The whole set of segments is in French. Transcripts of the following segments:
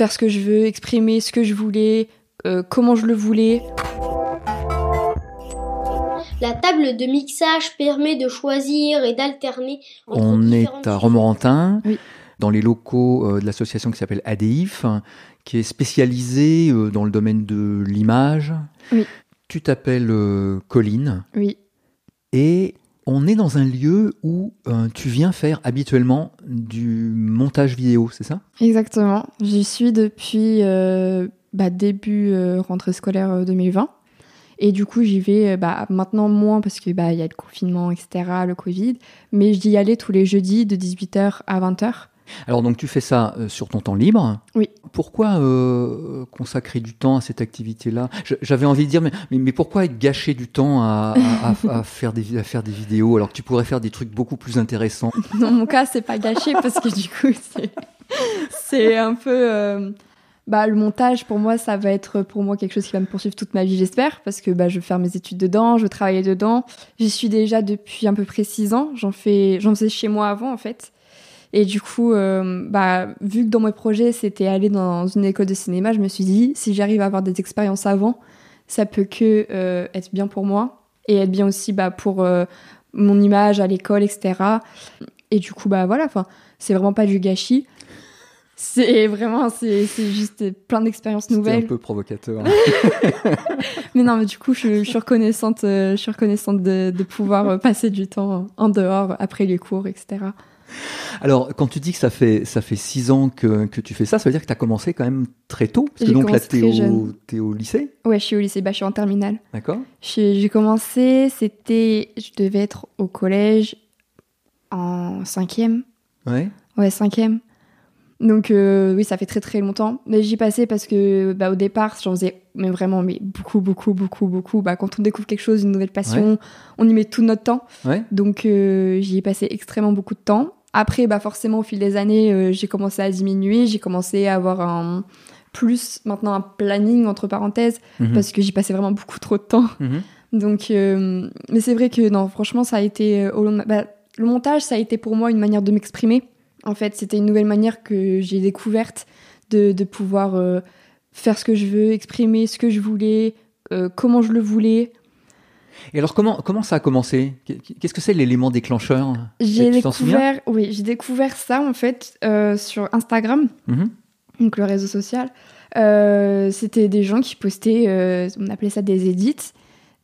faire ce que je veux, exprimer ce que je voulais, euh, comment je le voulais. La table de mixage permet de choisir et d'alterner On est à Romorantin, Oui. dans les locaux euh, de l'association qui s'appelle ADIF, hein, qui est spécialisée euh, dans le domaine de l'image. Oui. Tu t'appelles Colline Oui, et on est dans un lieu où euh, tu viens faire habituellement du montage vidéo, c'est ça? Exactement. J'y suis depuis euh, bah, début euh, rentrée scolaire euh, 2020. Et du coup, j'y vais euh, bah, maintenant moins parce que bah, y a le confinement, etc., le Covid. Mais j'y allais tous les jeudis de 18h à 20h. Alors donc tu fais ça euh, sur ton temps libre. Oui. Pourquoi euh, consacrer du temps à cette activité-là? J'avais envie de dire, mais, mais, mais pourquoi gâcher du temps à, à- à- à faire des, à faire des vidéos alors que tu pourrais faire des trucs beaucoup plus intéressants? Dans mon cas, c'est pas gâché parce que du coup, c'est, c'est un peu. euh, bah, le montage, pour moi, ça va être pour moi quelque chose qui va me poursuivre toute ma vie, j'espère, parce que bah, je veux faire mes études dedans, je veux travailler dedans. J'y suis déjà depuis à peu près six ans. J'en fais, j'en faisais chez moi avant, en fait. Et du coup, euh, bah, vu que dans mes projets, c'était aller dans une école de cinéma, je me suis dit, si j'arrive à avoir des expériences avant, ça peut que euh, être bien pour moi et être bien aussi bah, pour euh, mon image à l'école, etc. Et du coup, bah voilà, c'est vraiment pas du gâchis. C'est vraiment, c'est c'est juste plein d'expériences C'était un nouvelles. peu provocateur. Mais non, mais du coup, je, je suis reconnaissante, je suis reconnaissante de, de pouvoir passer du temps en dehors après les cours, etc. Alors, quand tu dis que ça fait ça fait six ans que, que tu fais ça, ça veut dire que tu as commencé quand même très tôt. Parce que donc là, tu es, au lycée, Ouais, je suis au lycée, bah, je suis en terminale. d'accord J'ai j'ai commencé, c'était, je devais être au collège en cinquième. Ouais. Ouais, cinquième. Donc euh, oui, ça fait très très longtemps. Mais j'y passais parce que bah, au départ, j'en faisais mais vraiment mais beaucoup beaucoup beaucoup beaucoup. Bah, quand on découvre quelque chose, une nouvelle passion, on y met tout notre temps. Ouais. Donc euh, j'y ai passé extrêmement beaucoup de temps. Après, bah forcément au fil des années, euh, j'ai commencé à diminuer. J'ai commencé à avoir un plus maintenant un planning entre parenthèses Mhm. parce que j'y passais vraiment beaucoup trop de temps. Mhm. Donc, euh, mais c'est vrai que non, franchement, ça a été euh, au long de ma- bah, le montage, ça a été pour moi une manière de m'exprimer. En fait, c'était une nouvelle manière que j'ai découverte de, de pouvoir euh, faire ce que je veux, exprimer ce que je voulais, comment je le voulais. Et alors, comment, comment ça a commencé? Qu'est-ce que c'est l'élément déclencheur? J'ai découvert, oui, j'ai découvert ça en fait euh, sur Instagram, Mhm. donc le réseau social. Euh, c'était des gens qui postaient, euh, on appelait ça des edits.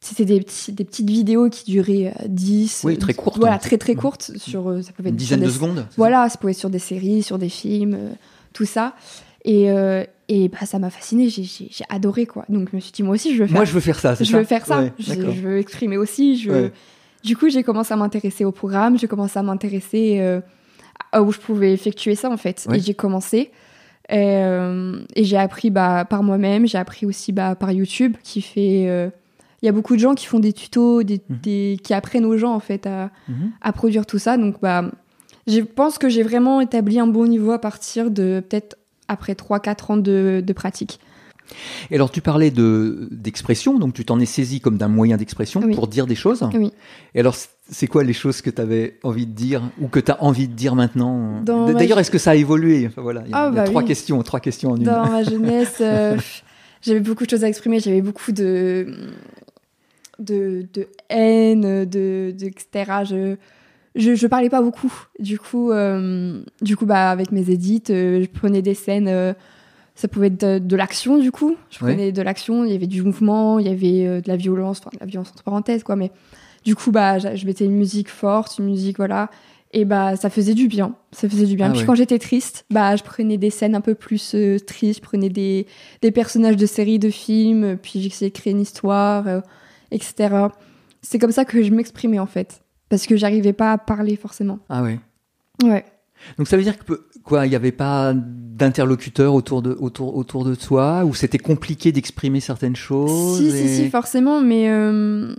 C'était des, petits, des petites vidéos qui duraient euh, 10. Oui, très courtes. Voilà, très très courtes. Sur, ça pouvait Une être dizaine sur de des- secondes Voilà, ça? pouvait être sur des séries, sur des films, tout ça. Et, euh, et bah, ça m'a fasciné, j'ai adoré quoi. Donc je me suis dit, moi aussi je veux faire, Moi, je veux faire ça, je ça veux, faire ça. Ouais, je, veux exprimer aussi. Je Ouais. Du coup, j'ai commencé à m'intéresser au programme, j'ai commencé à m'intéresser euh, à où je pouvais effectuer ça en fait. Ouais. Et j'ai commencé. Et, euh, et j'ai appris bah, par moi-même, j'ai appris aussi bah, par YouTube qui fait. Il y a beaucoup de gens qui font des tutos, des, Mhm. des- qui apprennent aux gens en fait à, Mhm. à produire tout ça. Donc, bah, je pense que j'ai vraiment établi un bon niveau à partir de peut-être après 3-4 ans de, de pratique. Et alors, tu parlais de d'expression, donc tu t'en es saisi comme d'un moyen d'expression Oui. pour dire des choses. Oui. Et alors, c'est quoi les choses que tu avais envie de dire ou que tu as envie de dire maintenant ma D'ailleurs, est-ce que ça a évolué? Enfin, voilà, il y a, Ah, il y a bah trois oui. questions, trois questions en une. Dans ma jeunesse, euh, j'avais beaucoup de choses à exprimer, j'avais beaucoup de, de, de haine, de, de etc. Je, je, je parlais pas beaucoup. Du coup, euh, du coup bah, avec mes édits, euh, je prenais des scènes. euh, ça pouvait être de, de l'action, du coup. Je prenais de l'action, il y avait du mouvement, il y avait euh, de la violence, enfin de la violence entre parenthèses, quoi. Mais du coup, bah, je mettais une musique forte, une musique, voilà. Et bah, ça faisait du bien. Ça faisait du bien. Ah Puis ouais. quand j'étais triste, bah, je prenais des scènes un peu plus euh, tristes, je prenais des, des personnages de séries, de films, puis j'essayais de créer une histoire, euh, etc. C'est comme ça que je m'exprimais, en fait. Parce que j'arrivais pas à parler, forcément. Ah ouais. Ouais. Donc ça veut dire que quoi, il n'y avait pas d'interlocuteur autour de autour autour de toi, ou c'était compliqué d'exprimer certaines choses. Si, si, et- si, forcément, mais euh,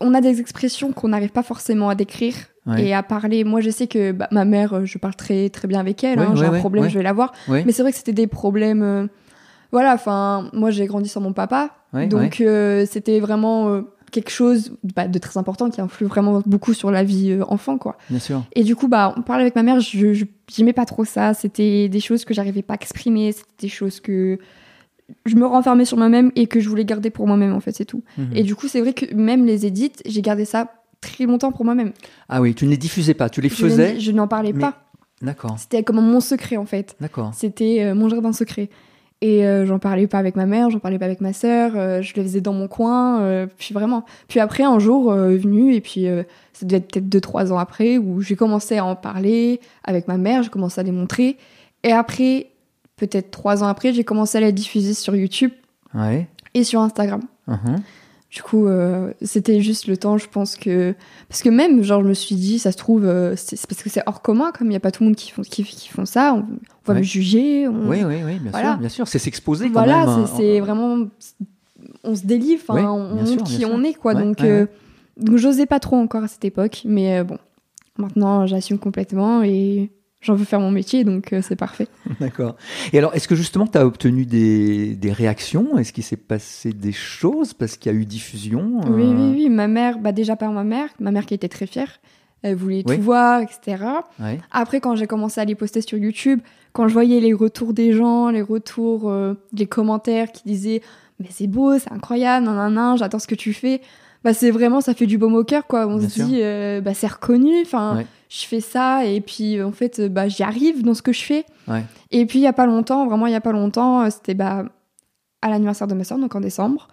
on a des expressions qu'on n'arrive pas forcément à décrire Ouais. et à parler. Moi, je sais que bah, ma mère, euh, je parle très, très bien avec elle. Ouais, hein, J'ai un problème, je vais la voir. Mais c'est vrai que c'était des problèmes. euh, voilà, enfin, moi, j'ai grandi sans mon papa. Donc, euh, c'était vraiment. Quelque chose bah, de très important qui influe vraiment beaucoup sur la vie euh, enfant, quoi. Bien sûr. Et du coup, bah, on parlait avec ma mère, je, j'aimais pas trop ça. C'était des choses que j'arrivais pas à exprimer, c'était des choses que je me renfermais sur moi-même et que je voulais garder pour moi-même, en fait, c'est tout. Mhm. Et du coup, c'est vrai que même les édits, j'ai gardé ça très longtemps pour moi-même. Ah oui, tu ne les diffusais pas, tu les Je faisais. Je n'en parlais mais- pas. D'accord, C'était comme mon secret, en fait. d'accord. C'était euh, mon jardin secret. Et euh, j'en parlais pas avec ma mère, j'en parlais pas avec ma sœur, euh, je le faisais dans mon coin, euh, puis vraiment. Puis après, un jour, euh, est venu, et puis ça devait être peut-être deux, trois ans après, où j'ai commencé à en parler avec ma mère, j'ai commencé à les montrer. Et après, peut-être trois ans après, j'ai commencé à les diffuser sur YouTube Ouais. et sur Instagram. Mhm. Du coup, euh, c'était juste le temps, je pense que... Parce que même, genre, je me suis dit, ça se trouve, euh, c'est parce que c'est hors commun, comme il n'y a pas tout le monde qui font, qui, qui font ça, on, on va Ouais. me juger. on- Oui, oui, oui, bien Voilà. sûr, bien sûr. C'est s'exposer quand voilà, même. hein. c'est- vraiment. On se délivre, on montre qui on est, quoi. Ouais, donc, ouais, euh, donc j'osais pas trop encore à cette époque, mais euh, bon, maintenant j'assume complètement et j'en veux faire mon métier, donc euh, c'est parfait. D'accord. Et alors, est-ce que justement, tu as obtenu des, des réactions? Est-ce qu'il s'est passé des choses parce qu'il y a eu diffusion Oui, euh, oui, oui. Ma mère, bah, déjà par ma mère, ma mère qui était très fière, elle voulait Oui. tout voir, etc. Après, quand j'ai commencé à les poster sur YouTube, quand je voyais les retours des gens, les retours, euh, les commentaires qui disaient Mais c'est beau, c'est incroyable, nan, nan, nan, j'adore ce que tu fais. Bah, c'est vraiment, ça fait du baume au cœur, quoi. On Bien se sûr. dit, euh, bah, c'est reconnu, enfin, Ouais. je fais ça, et puis, euh, en fait, bah, j'y arrive dans ce que je fais. Ouais. Et puis, il y a pas longtemps, vraiment, il y a pas longtemps, euh, c'était, bah, à l'anniversaire de ma soeur, donc en décembre.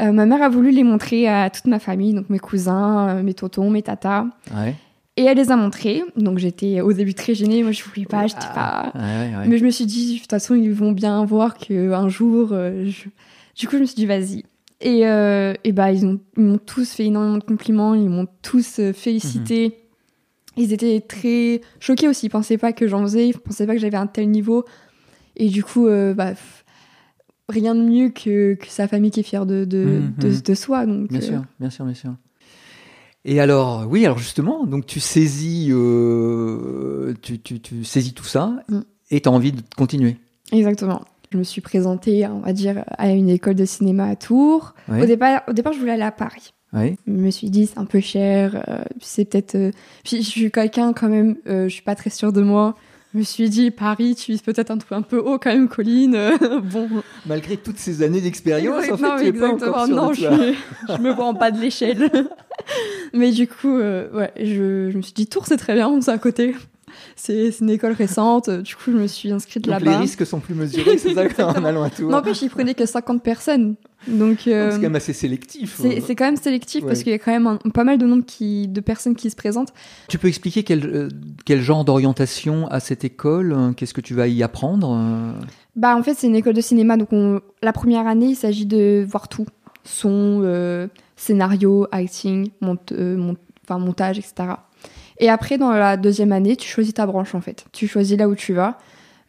euh, ma mère a voulu les montrer à toute ma famille, donc mes cousins, mes tontons, mes tatas. Ouais. Et elle les a montrés. Donc j'étais au début très gênée. Moi, je voulais pas, j'étais pas. Ouais, ouais, ouais. Mais je me suis dit, de toute façon, ils vont bien voir qu'un jour. euh, je- Du coup, je me suis dit, vas-y. Et, euh, et bah, ils ont- ils m'ont tous fait énormément de compliments. Ils m'ont tous euh, félicité. Ils étaient très choqués aussi. Ils pensaient pas que j'en faisais. Ils pensaient pas que j'avais un tel niveau. Et du coup, euh, bah, rien de mieux que, que sa famille qui est fière de, de, Mhm. de, de soi. Donc, Bien euh, sûr, bien sûr, bien sûr. Et alors, oui, alors justement, donc tu saisis, tu, tu, tu saisis tout ça Mm. et tu as envie de continuer. Exactement. Je me suis présentée, on va dire, à une école de cinéma à Tours. Ouais. Au, départ, au départ, je voulais aller à Paris. Ouais. Je me suis dit, c'est un peu cher. euh, c'est peut-être. euh, Puis je suis quelqu'un quand même, euh, je suis pas très sûre de moi. Je me suis dit, Paris, tu vises peut-être un truc un peu haut quand même, Colline. bon. Malgré toutes ces années d'expérience, en fait, non, tu es pas encore non, je, je me vois en bas de l'échelle. Mais du coup, euh, ouais, je, je me suis dit, Tours, c'est très bien, c'est à côté. C'est c'est une école récente. Du coup, je me suis inscrite Donc les là-bas. risques sont plus mesurés, c'est ça, en allant à Tours. N'empêche, ils prenaient que 50 personnes. Donc, Donc, euh, c'est quand même assez sélectif. c'est c'est quand même sélectif Ouais. parce qu'il y a quand même un- pas mal de nombre qui, de personnes qui se présentent. Tu peux expliquer quel, euh, quel genre d'orientation à cette école euh, Qu'est-ce que tu vas y apprendre euh? Bah, en fait, c'est une école de cinéma. Donc, on- la première année, il s'agit de voir tout son, euh, scénario, acting, mont- euh, mont- enfin, montage, etc. Et après, dans la deuxième année, tu choisis ta branche en fait. Tu choisis là où tu vas.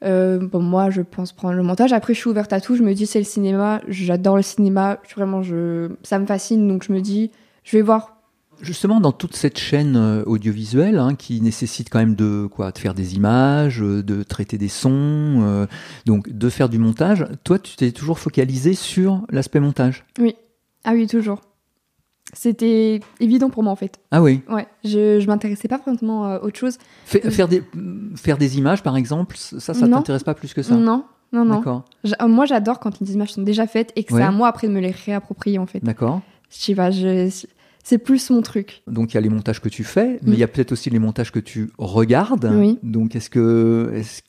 Euh, bon, moi, je pense prendre le montage. Après, je suis ouverte à tout. Je me dis, c'est le cinéma. J'adore le cinéma. Vraiment, je... ça me fascine. Donc, je me dis, je vais voir Justement, dans toute cette chaîne euh, audiovisuelle hein, qui nécessite quand même de quoi, de faire des images, euh, de traiter des sons, euh, donc de faire du montage. Toi, tu t'es toujours focalisé sur l'aspect montage? Ah oui, toujours. C'était évident pour moi en fait. Ah oui. Ouais, je, je m'intéressais pas vraiment à autre chose. Euh. faire des faire des images, par exemple, ça, ça t'intéresse pas plus que ça? Non, non, non. D'accord. Euh, Moi, j'adore quand les images sont déjà faites et que Ouais. c'est à moi après de me les réapproprier en fait. D'accord. Je sais pas, je- c'est plus mon truc. Donc il y a les montages que tu fais, mais Mm. il y a peut-être aussi les montages que tu regardes. Oui. Donc est-ce que est-ce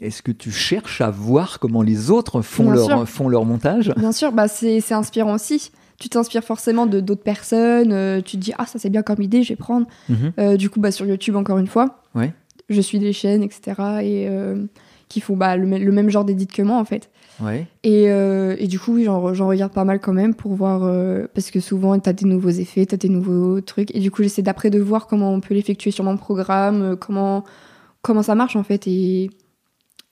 est-ce que tu cherches à voir comment les autres font Bien leur sûr. font leur montage? Bien sûr, bah c'est c'est inspirant aussi. Tu t'inspires forcément de d'autres personnes. euh, tu te dis ah ça c'est bien comme idée, je vais prendre. Mhm. Euh, du coup, bah sur YouTube encore une fois. Ouais. Je suis des chaînes, etc. et euh, qui font bah, le, mê- le même genre d'édit que moi en fait. Ouais. Et, et du coup, oui, j'en j'en regarde pas mal quand même pour voir, parce que souvent, t'as des nouveaux effets, t'as des nouveaux trucs. Et du coup, j'essaie d'après de voir comment on peut l'effectuer sur mon programme, comment, comment ça marche en fait. Et,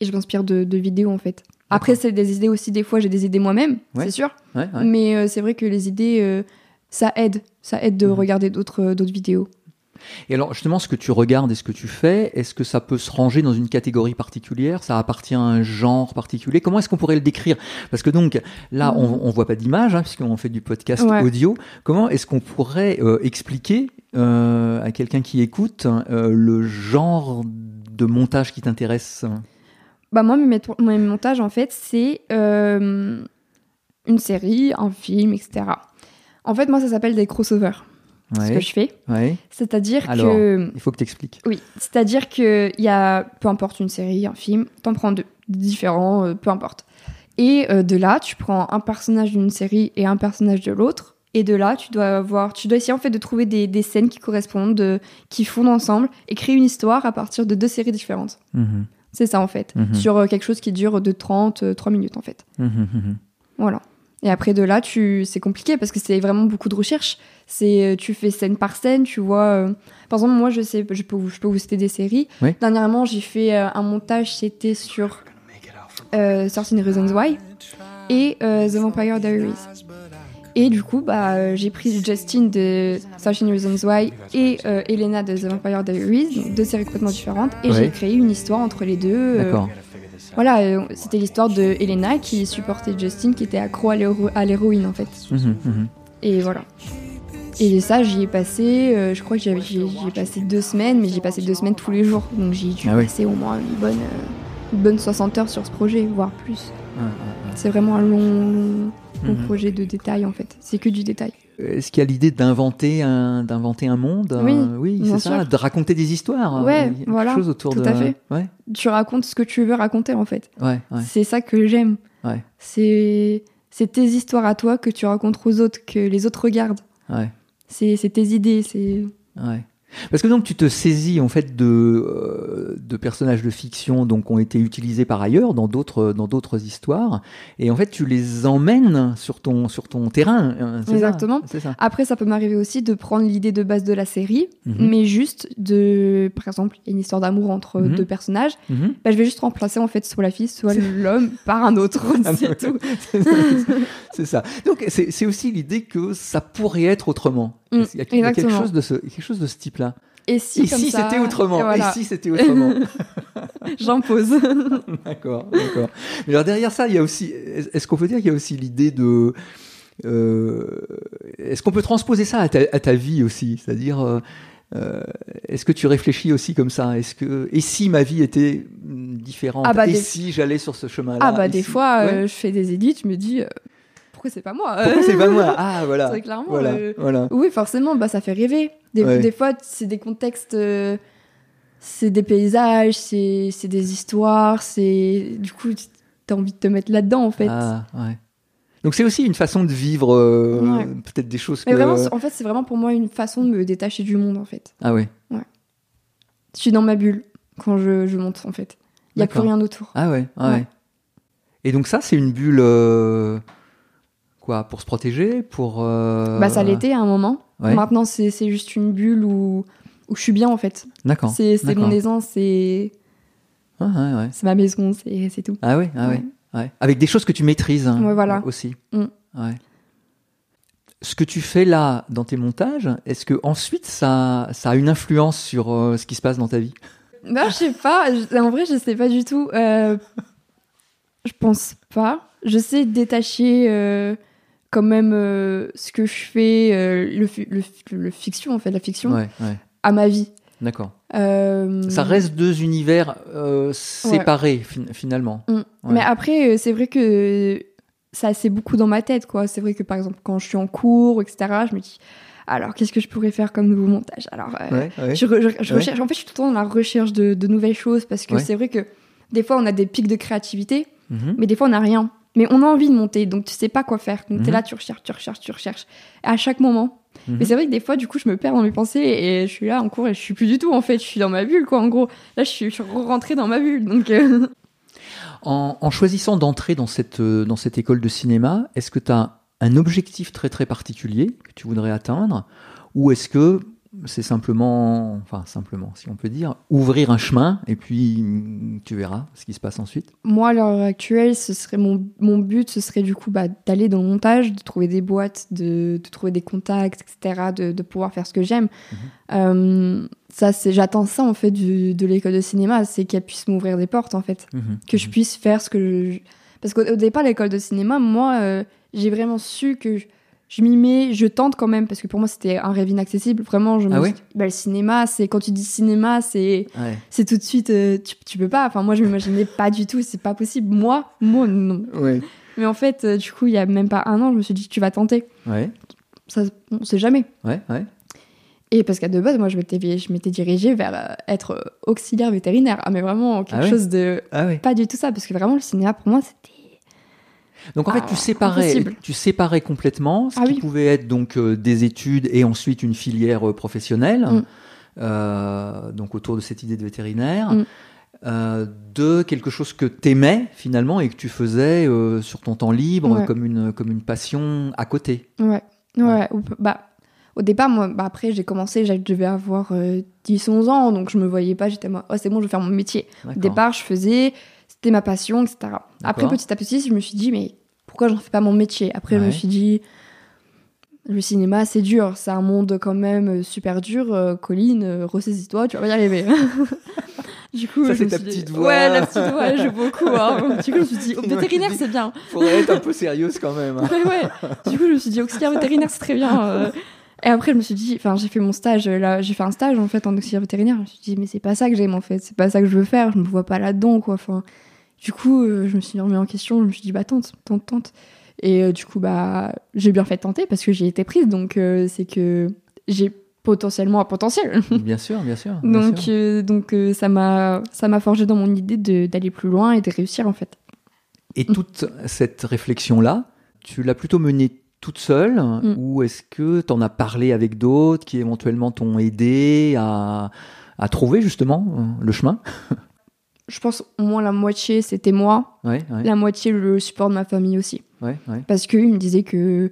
et je m'inspire de, de vidéos en fait. Après, c'est des idées aussi, des fois, j'ai des idées moi-même, Ouais. c'est sûr. Ouais, ouais. Mais euh, c'est vrai que les idées, euh, ça aide. Ça aide de Mhm. regarder d'autres d'autres vidéos. Et alors justement, ce que tu regardes et ce que tu fais, est-ce que ça peut se ranger dans une catégorie particulière? Ça appartient à un genre particulier? Comment est-ce qu'on pourrait le décrire? Parce que donc là, on, on voit pas d'image hein, puisqu'on fait du podcast audio. Comment est-ce qu'on pourrait euh, expliquer euh, à quelqu'un qui écoute euh, le genre de montage qui t'intéresse? Bah moi, mes, montages, en fait, c'est euh, une série, un film, etc. En fait, moi, ça s'appelle des crossovers, ce que je fais. ouais. C'est-à-dire Alors. que... Il faut que tu expliques. Oui, c'est-à-dire que il y a, peu importe une série, un film, t'en prends deux, différents, euh, peu importe. Et euh, de là, tu prends un personnage d'une série et un personnage de l'autre. Et de là, tu dois avoir, tu dois essayer en fait de trouver des, des scènes qui correspondent, de- qui fondent ensemble et créer une histoire à partir de deux séries différentes. Mhm. C'est ça en fait. Mhm. Sur euh, quelque chose qui dure de 30, euh, 3 minutes en fait. Mhm, mhm. Voilà. Et après de là, tu, c'est compliqué parce que c'est vraiment beaucoup de recherche. C'est, euh, tu fais scène par scène, tu vois. euh, Par exemple, moi, je sais, je peux, vous- je peux vous citer des séries. Oui. Dernièrement, j'ai fait euh, un montage, c'était sur euh, 13 Reasons Why et euh, The Vampire Diaries. Et du coup, bah, j'ai pris Justin de 13 Reasons Why et euh, Elena de The Vampire Diaries, deux séries complètement différentes, et Ouais. j'ai créé une histoire entre les deux. euh, D'accord. voilà, euh, c'était l'histoire de Elena qui supportait Justin, qui était accro à l'héro- à l'héroïne en fait. Mhm, mhm. Et voilà. Et ça, j'y ai passé, euh, je crois que j'y ai passé deux semaines, mais j'ai passé deux semaines tous les jours. Donc j'ai dû Ah oui. passer au moins une bonne, euh, une bonne 60 heures sur ce projet, voire plus. Ah, ah, C'est vraiment un long, long, long Mhm. projet de détail en fait. C'est que du détail. Est-ce qu'il y a l'idée d'inventer un, d'inventer un monde Oui, euh, oui c'est ça, de raconter des histoires. Ouais, euh, quelque voilà, chose autour tout de... à fait. Ouais, Tu racontes ce que tu veux raconter en fait. ouais, ouais. C'est ça que j'aime. Ouais. C'est c'est tes histoires à toi que tu racontes aux autres, que les autres regardent. ouais. C'est c'est tes idées, c'est Ouais. Parce que donc tu te saisis en fait de, euh, de personnages de fiction donc ont été utilisés par ailleurs dans d'autres dans d'autres histoires et en fait tu les emmènes sur ton sur ton terrain. hein, ça? Exactement. C'est ça. Après, ça peut m'arriver aussi de prendre l'idée de base de la série, Mhm. mais juste de, par exemple, une histoire d'amour entre Mhm. deux personnages, bah, je vais juste remplacer en fait soit la fille, soit l'homme par un autre. Ah, c'est tout. c'est ça. Donc c'est c'est aussi l'idée que ça pourrait être autrement. Mm, il, y a, il y a quelque chose de ce quelque chose de ce type-là. Et si, Et comme si ça, c'était autrement et voilà, Et si c'était autrement j'impose. D'accord, d'accord. Mais alors derrière ça, il y a aussi. Est-ce qu'on peut dire qu'il y a aussi l'idée de. euh, est-ce qu'on peut transposer ça à ta, à ta vie aussi? C'est-à-dire, euh, euh, est-ce que tu réfléchis aussi comme ça? Est-ce que et si ma vie était différente? Ah bah, Et des- si j'allais sur ce chemin-là? Ah bah des si- fois, Ouais. euh, je fais des édits, je me dis, pourquoi c'est pas moi? Pourquoi c'est pas moi? Ah voilà. Très clairement. Voilà, euh, voilà. Oui, forcément, bah, ça fait rêver. Des, Ouais. des fois, c'est des contextes, euh, c'est des paysages, c'est des histoires, c'est. Du coup, t'as envie de te mettre là-dedans, en fait. Ah ouais. Donc c'est aussi une façon de vivre euh, Ouais. peut-être des choses Mais que. vraiment, en fait, c'est vraiment pour moi une façon de me détacher du monde, en fait. Ah ouais. Je suis dans ma bulle quand je, je monte, en fait. Il n'y a plus rien autour. Ah ouais, ah ouais. Ouais. Et donc ça, c'est une bulle euh, quoi pour se protéger, pour. euh, Bah, ça l'était à un moment. Ouais. Maintenant, c'est c'est juste une bulle où, où je suis bien, en fait. D'accord. C'est mon aisance, c'est Ah, ouais, ouais. c'est ma maison, c'est c'est tout. Ah ouais, ah ouais. ouais. Avec des choses que tu maîtrises hein, voilà. aussi. Mm. Ouais. Ce que tu fais là dans tes montages, est-ce que ensuite ça, ça a une influence sur euh, ce qui se passe dans ta vie? Non, je sais pas. En vrai, je sais pas du tout. Euh, je pense pas. Je sais détacher euh, quand même euh, ce que je fais, euh, le, le, fi- le fiction, en fait, la fiction, Ouais, ouais. à ma vie. D'accord. Euh, Ça reste deux univers séparés fin- finalement. Mm. Mais après, c'est vrai que ça, c'est beaucoup dans ma tête, quoi. C'est vrai que, par exemple, quand je suis en cours, etc., je me dis, alors, qu'est-ce que je pourrais faire comme nouveau montage? Alors, euh, Ouais, ouais. Je, re- je- je Ouais. recherche, en fait, je suis tout le temps dans la recherche de, de nouvelles choses parce que c'est vrai que des fois, on a des pics de créativité, Mhm. mais des fois, on n'a rien. Mais on a envie de monter, donc tu sais pas quoi faire. Donc, Mhm. t'es là, tu recherches, tu recherches, tu recherches. À chaque moment. Mhm. Mais c'est vrai que des fois, du coup, je me perds dans mes pensées et je suis là en cours et je suis plus du tout, en fait. Je suis dans ma bulle, quoi, en gros. Là, je suis, je suis rentrée dans ma bulle. Donc, euh, En, en choisissant d'entrer dans cette, euh, dans cette école de cinéma, est-ce que tu as un objectif très très particulier que tu voudrais atteindre? Ou est-ce que c'est simplement, enfin simplement, si on peut dire, ouvrir un chemin et puis mm, tu verras ce qui se passe ensuite. Moi, à l'heure actuelle, ce serait mon, mon but, ce serait du coup bah, d'aller dans le montage, de trouver des boîtes, de, de trouver des contacts, etc., de, de pouvoir faire ce que j'aime. Euh, ça, c'est, j'attends ça en fait du- de l'école de cinéma, c'est qu'elle puisse m'ouvrir des portes en fait, Mhm. que je puisse faire ce que je... Parce qu'au au départ, l'école de cinéma, moi, euh, j'ai vraiment su que je, je m'y mets, je tente quand même, parce que pour moi, c'était un rêve inaccessible. Vraiment, je me Ah bah, le cinéma, c'est quand tu dis cinéma, c'est Ouais. c'est tout de suite, euh, tu, tu peux pas. Enfin, moi, je m'imaginais pas du tout, c'est pas possible. Moi, moi, non. Ouais. Mais en fait, euh, du coup, il y a même pas un an, je me suis dit, tu vas tenter. Ouais. Ça, on sait jamais. Ouais. Ouais. Et parce qu'à de base, moi, je m'étais, je m'étais dirigée vers euh, être auxiliaire vétérinaire. Ah, mais vraiment, quelque Ah ouais chose de. Ah. Pas du tout ça, parce que vraiment, le cinéma, pour moi, c'était. Donc en fait, Ah, tu séparais, impossible. tu séparais complètement ce Ah qui oui. pouvait être donc euh, des études et ensuite une filière euh, professionnelle, Mm. euh, donc autour de cette idée de vétérinaire, Mm. de quelque chose que t'aimais finalement et que tu faisais sur ton temps libre Ouais. comme une comme une passion à côté. Ouais. Ouais. ou- Bah, au départ, moi, bah, après, j'ai commencé, je devais avoir euh, 10, 11 ans, donc je me voyais pas, j'étais moi, oh, c'est bon, je vais faire mon métier. Au départ, je faisais, c'était ma passion, etc. Après, petit à petit, je me suis dit, mais pourquoi j'en fais pas mon métier? Après, je me suis dit, le cinéma, c'est dur, c'est un monde quand même euh, super dur. euh, Colline, euh, ressaisis-toi, tu vas y arriver. du coup, Ça, je c'est me ta suis dit- petite voix. Ouais, la petite voix, elle joue beaucoup. hein. Du coup, je me suis dit, oh, vétérinaire, c'est bien. Faudrait être un peu sérieuse quand même. hein. Ouais, ouais. Du coup, je me suis dit, auxiliaire vétérinaire, c'est très bien. Et après, je me suis dit, enfin, j'ai fait mon stage, euh, là, j'ai fait un stage en fait en auxiliaire vétérinaire. Je me suis dit, mais c'est pas ça que j'aime en fait, c'est pas ça que je veux faire, je me vois pas là-dedans, quoi. Enfin, du coup, euh, je me suis remis en question, je me suis dit, bah, tente, tente, tente. Et euh, du coup, bah, j'ai bien fait de tenter parce que j'ai été prise, donc euh, c'est que j'ai potentiellement un potentiel. Bien sûr, bien sûr. bien donc, sûr. euh, donc ça m'a, ça m'a forgé dans mon idée de- d'aller plus loin et de réussir en fait. Et toute cette réflexion-là, tu l'as plutôt menée toute seule Mm. ou est-ce que tu en as parlé avec d'autres qui éventuellement t'ont aidé à, à trouver justement euh, le chemin? Je pense au moins la moitié c'était moi, Ouais, ouais, la moitié le support de ma famille aussi. ouais. Parce qu'ils me disaient que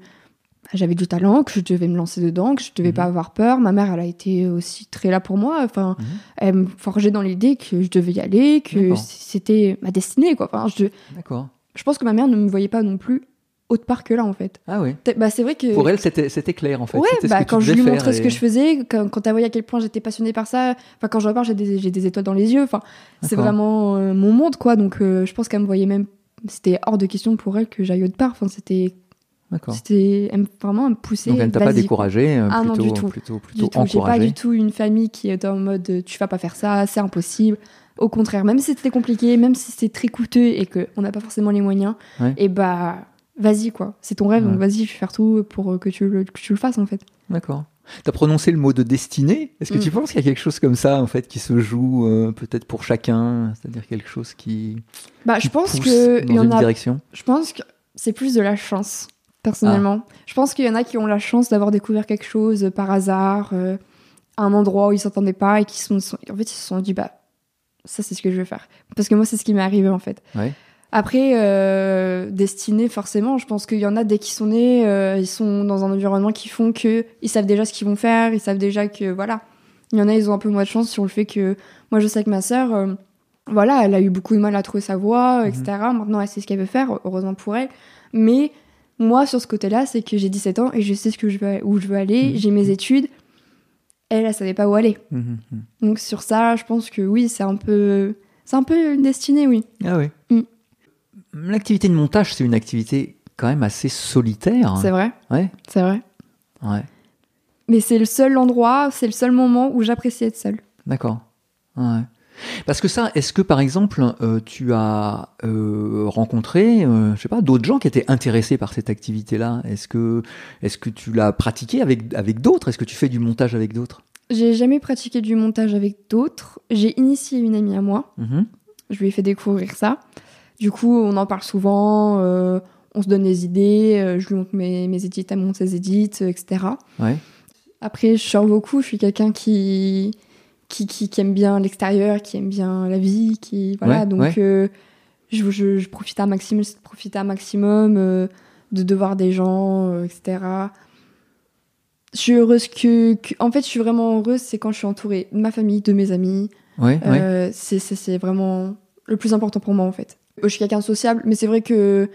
j'avais du talent, que je devais me lancer dedans, que je devais Mhm. pas avoir peur. Ma mère, elle a été aussi très là pour moi. Enfin, Mhm. elle me forgeait dans l'idée que je devais y aller, que c'était ma destinée, quoi. Enfin, je, D'accord. je pense que ma mère ne me voyait pas non plus autre part que là, en fait. Ah oui. Bah, c'est vrai que. Pour elle, c'était c'était clair en fait. Ouais, C'était ce bah, que quand je lui montrais ce et- que je faisais, quand, quand elle voyait à quel point j'étais passionnée par ça, enfin, quand je repars, j'ai des, j'ai des étoiles dans les yeux. Enfin, c'est vraiment euh, mon monde, quoi. Donc, euh, je pense qu'elle me voyait même. C'était hors de question pour elle que j'aille autre part. Enfin, c'était. C'était vraiment me pousser. Donc elle ne t'a pas découragé, euh, Ah non, plutôt, du tout. plutôt, plutôt. J'ai pas du tout une famille qui est en mode euh, tu vas pas faire ça, c'est impossible. Au contraire, même si c'était compliqué, même si c'est très coûteux et qu'on n'a pas forcément les moyens, Ouais. et bah vas-y quoi. C'est ton rêve, Ouais. donc vas-y, je vais faire tout pour euh, que tu le, que tu le fasses en fait. D'accord. T'as prononcé le mot de destinée? Est-ce que Mm. tu penses qu'il y a quelque chose comme ça en fait qui se joue euh, peut-être pour chacun, c'est-à-dire quelque chose qui, Bah, qui je pense pousse que dans il y en une a. direction? Je pense que c'est plus de la chance, personnellement. Ah. Je pense qu'il y en a qui ont la chance d'avoir découvert quelque chose euh, par hasard, euh, à un endroit où ils s'entendaient pas et qui sont, sont- en fait ils se sont dit bah ça c'est ce que je veux faire. Parce que moi c'est ce qui m'est arrivé en fait. Ouais. Après, euh, destinée, forcément, je pense qu'il y en a dès qu'ils sont nés, euh, ils sont dans un environnement qui font que ils savent déjà ce qu'ils vont faire, ils savent déjà que voilà. Il y en a, ils ont un peu moins de chance sur le fait que moi, je sais que ma sœur, euh, voilà, elle a eu beaucoup de mal à trouver sa voie, Mhm. etc. Maintenant, elle sait ce qu'elle veut faire, heureusement pour elle. Mais moi, sur ce côté-là, c'est que j'ai 17 ans et je sais ce que je veux, où je veux aller, Mhm. j'ai mes études. Elle, elle savait pas où aller. Mhm. Donc sur ça, je pense que oui, c'est un peu, c'est un peu une destinée, oui. Ah oui. L'activité de montage, c'est une activité quand même assez solitaire. C'est vrai, Ouais. c'est vrai. Ouais. Mais c'est le seul endroit, c'est le seul moment où j'apprécie être seule. D'accord. Ouais. Parce que ça, est-ce que par exemple, euh, tu as euh, rencontré, euh, je sais pas, d'autres gens qui étaient intéressés par cette activité-là? Est-ce que, est-ce que tu l'as pratiqué avec avec d'autres? Est-ce que tu fais du montage avec d'autres? J'ai jamais pratiqué du montage avec d'autres. J'ai initié une amie à moi. Mhm. Je lui ai fait découvrir ça. Du coup, on en parle souvent. euh, on se donne des idées. euh, je lui montre mes, mes édits, elle montre ses édits, etc. Ouais. Après, je sors beaucoup. Je suis quelqu'un qui, qui, qui, qui aime bien l'extérieur, qui aime bien la vie, qui voilà. Ouais, donc, ouais. euh, je, je, je profite un maximum, j'essaie de profiter un maximum euh, de, de voir des gens, euh, etc. Je suis heureuse que, que- En fait, je suis vraiment heureuse, c'est quand je suis entourée de ma famille, de mes amis. Ouais. Euh, c'est vraiment le plus important pour moi, en fait. Je suis quelqu'un de sociable, mais c'est vrai que.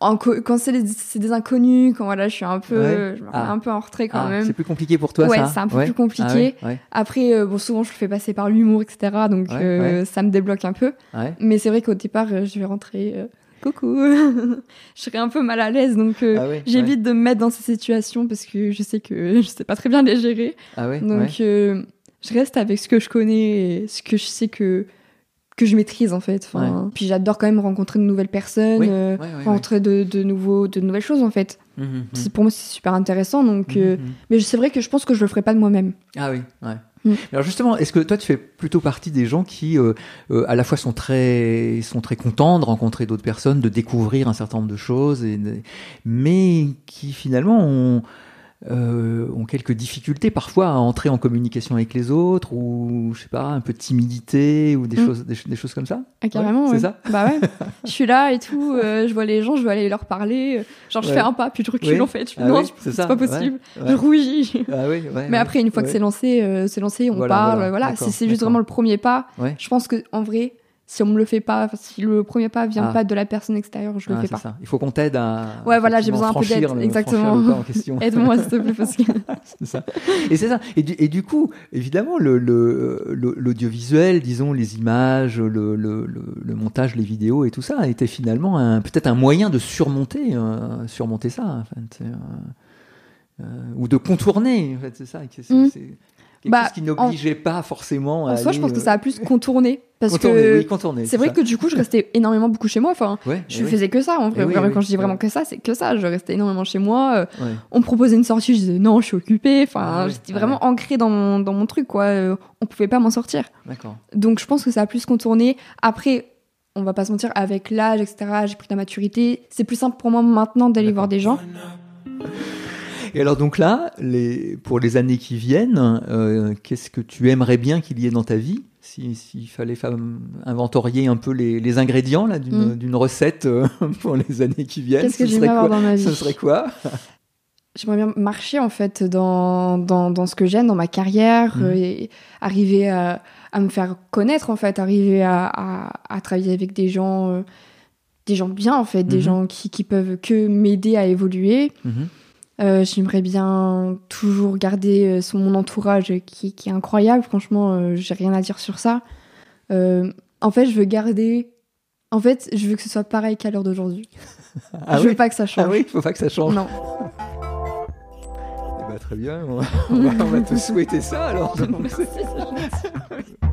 quand c'est des, inconnus, quand voilà, je suis un peu, Ouais. je me Ah. un peu en retrait quand Ah, même. c'est plus compliqué pour toi, Ouais, ça c'est un peu Ouais. plus compliqué. Ah ouais, Après, euh, bon, souvent, je le fais passer par l'humour, etc. Donc, euh, ça me débloque un peu. Mais c'est vrai qu'au départ, euh, je vais rentrer. euh, Coucou Je serais un peu mal à l'aise, donc euh, Ah j'évite de me mettre dans ces situations parce que je sais que je sais pas très bien les gérer. Donc, euh, je reste avec ce que je connais et ce que je sais que, que je maîtrise, en fait. Enfin, Puis j'adore quand même rencontrer de nouvelles personnes, Oui, euh, ouais, ouais, ouais. rencontrer de, de, nouveaux, de nouvelles choses, en fait. Mhm, mhm. C'est- Pour moi, c'est super intéressant. Donc, euh. Mais c'est vrai que je pense que je le ferai pas de moi-même. Ah oui, ouais. Mm. Alors justement, est-ce que toi tu fais plutôt partie des gens qui euh, à la fois sont très sont très contents de rencontrer d'autres personnes, de découvrir un certain nombre de choses, et mais qui finalement ont euh, ont quelques difficultés parfois à entrer en communication avec les autres ou je sais pas un peu de timidité ou des Mm. choses des, ch- des choses comme ça. Ah, carrément. Ouais, c'est ça Bah ouais. je suis là et tout. euh, je vois les gens, je veux aller leur parler. Genre, je Ouais. fais un pas, puis je recule en fait. Je Ah non, oui, c'est pas possible. Je rougis. Ah oui, ouais, Mais après, une fois que c'est lancé, euh, c'est lancé, on Voilà, parle. voilà, Voilà, d'accord, c'est juste vraiment le premier pas. Je pense que en vrai, si on me le fait pas, si le premier pas vient Ah. pas de la personne extérieure, je le Ah, fais pas. ça. Il faut qu'on t'aide à Ouais, voilà, j'ai besoin un peu d'aide, exactement. Aide-moi s'il te plaît parce que C'est ça. Et c'est ça. Et du, et du coup, évidemment, le, le, le- l'audiovisuel, disons, les images, le, montage, les vidéos et tout ça, était finalement peut-être un moyen de surmonter, euh, surmonter ça, en fait, euh, euh, ou de contourner, en fait, c'est ça. Quelque Bah, chose qui n'obligeait pas forcément à en soi, je pense que euh, ça a plus contourné parce contourner, que oui, contourner, c'est vrai ça. que du coup, je restais énormément beaucoup chez moi. Enfin, Ouais, je eh oui. faisais que ça. En vrai, Eh oui, oui, quand je dis vraiment que ça, c'est que ça. Je restais énormément chez moi. euh, Ouais. on me proposait une sortie, je disais non, je suis occupée. Enfin, Ah j'étais ah vraiment ancrée dans mon, dans mon truc, quoi. Euh, on pouvait pas m'en sortir. D'accord. Donc, je pense que ça a plus contourné. Après, on va pas se mentir, avec l'âge, etc., j'ai pris de la maturité. C'est plus simple pour moi maintenant d'aller voir des gens. Et alors donc là, les, pour les années qui viennent, euh, qu'est-ce que tu aimerais bien qu'il y ait dans ta vie si- S'il fallait fa- inventorier un peu les, les ingrédients là d'une Mm. d'une recette euh, pour les années qui viennent, Qu'est-ce que ce j'aimerais serait avoir quoi dans ma vie? Ce serait quoi? J'aimerais bien marcher, en fait, dans, dans, dans ce que j'aime, dans ma carrière, euh, et arriver à, à me faire connaître, en fait, arriver à, à, à travailler avec des gens, euh, des gens bien, en fait, des Mhm. gens qui, qui peuvent que m'aider à évoluer. Euh, J'aimerais bien toujours garder euh, son, mon entourage qui, qui est incroyable. Franchement, euh, j'ai rien à dire sur ça. Euh, en fait, je veux garder. En fait, je veux que ce soit pareil qu'à l'heure d'aujourd'hui. Ah je oui veux pas que ça change. Ah oui, faut pas que ça change. Non. Eh ben, très bien, on va, on va- on va te souhaiter ça alors. donc.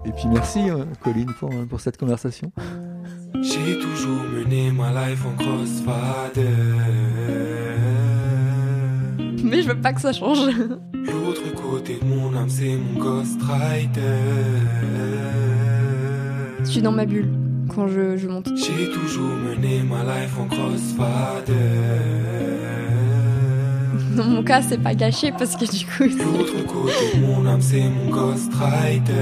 Et puis merci euh, Colline pour, euh, pour cette conversation. J'ai toujours mené ma life en crossfader. Veux pas que ça change. L'autre côté de mon âme, c'est mon ghostwriter. Je suis dans ma bulle quand je, je monte. J'ai toujours mené ma life en crossfader. Dans mon cas, c'est pas gâché parce que du coup, L'autre côté de mon âme, c'est mon ghostwriter.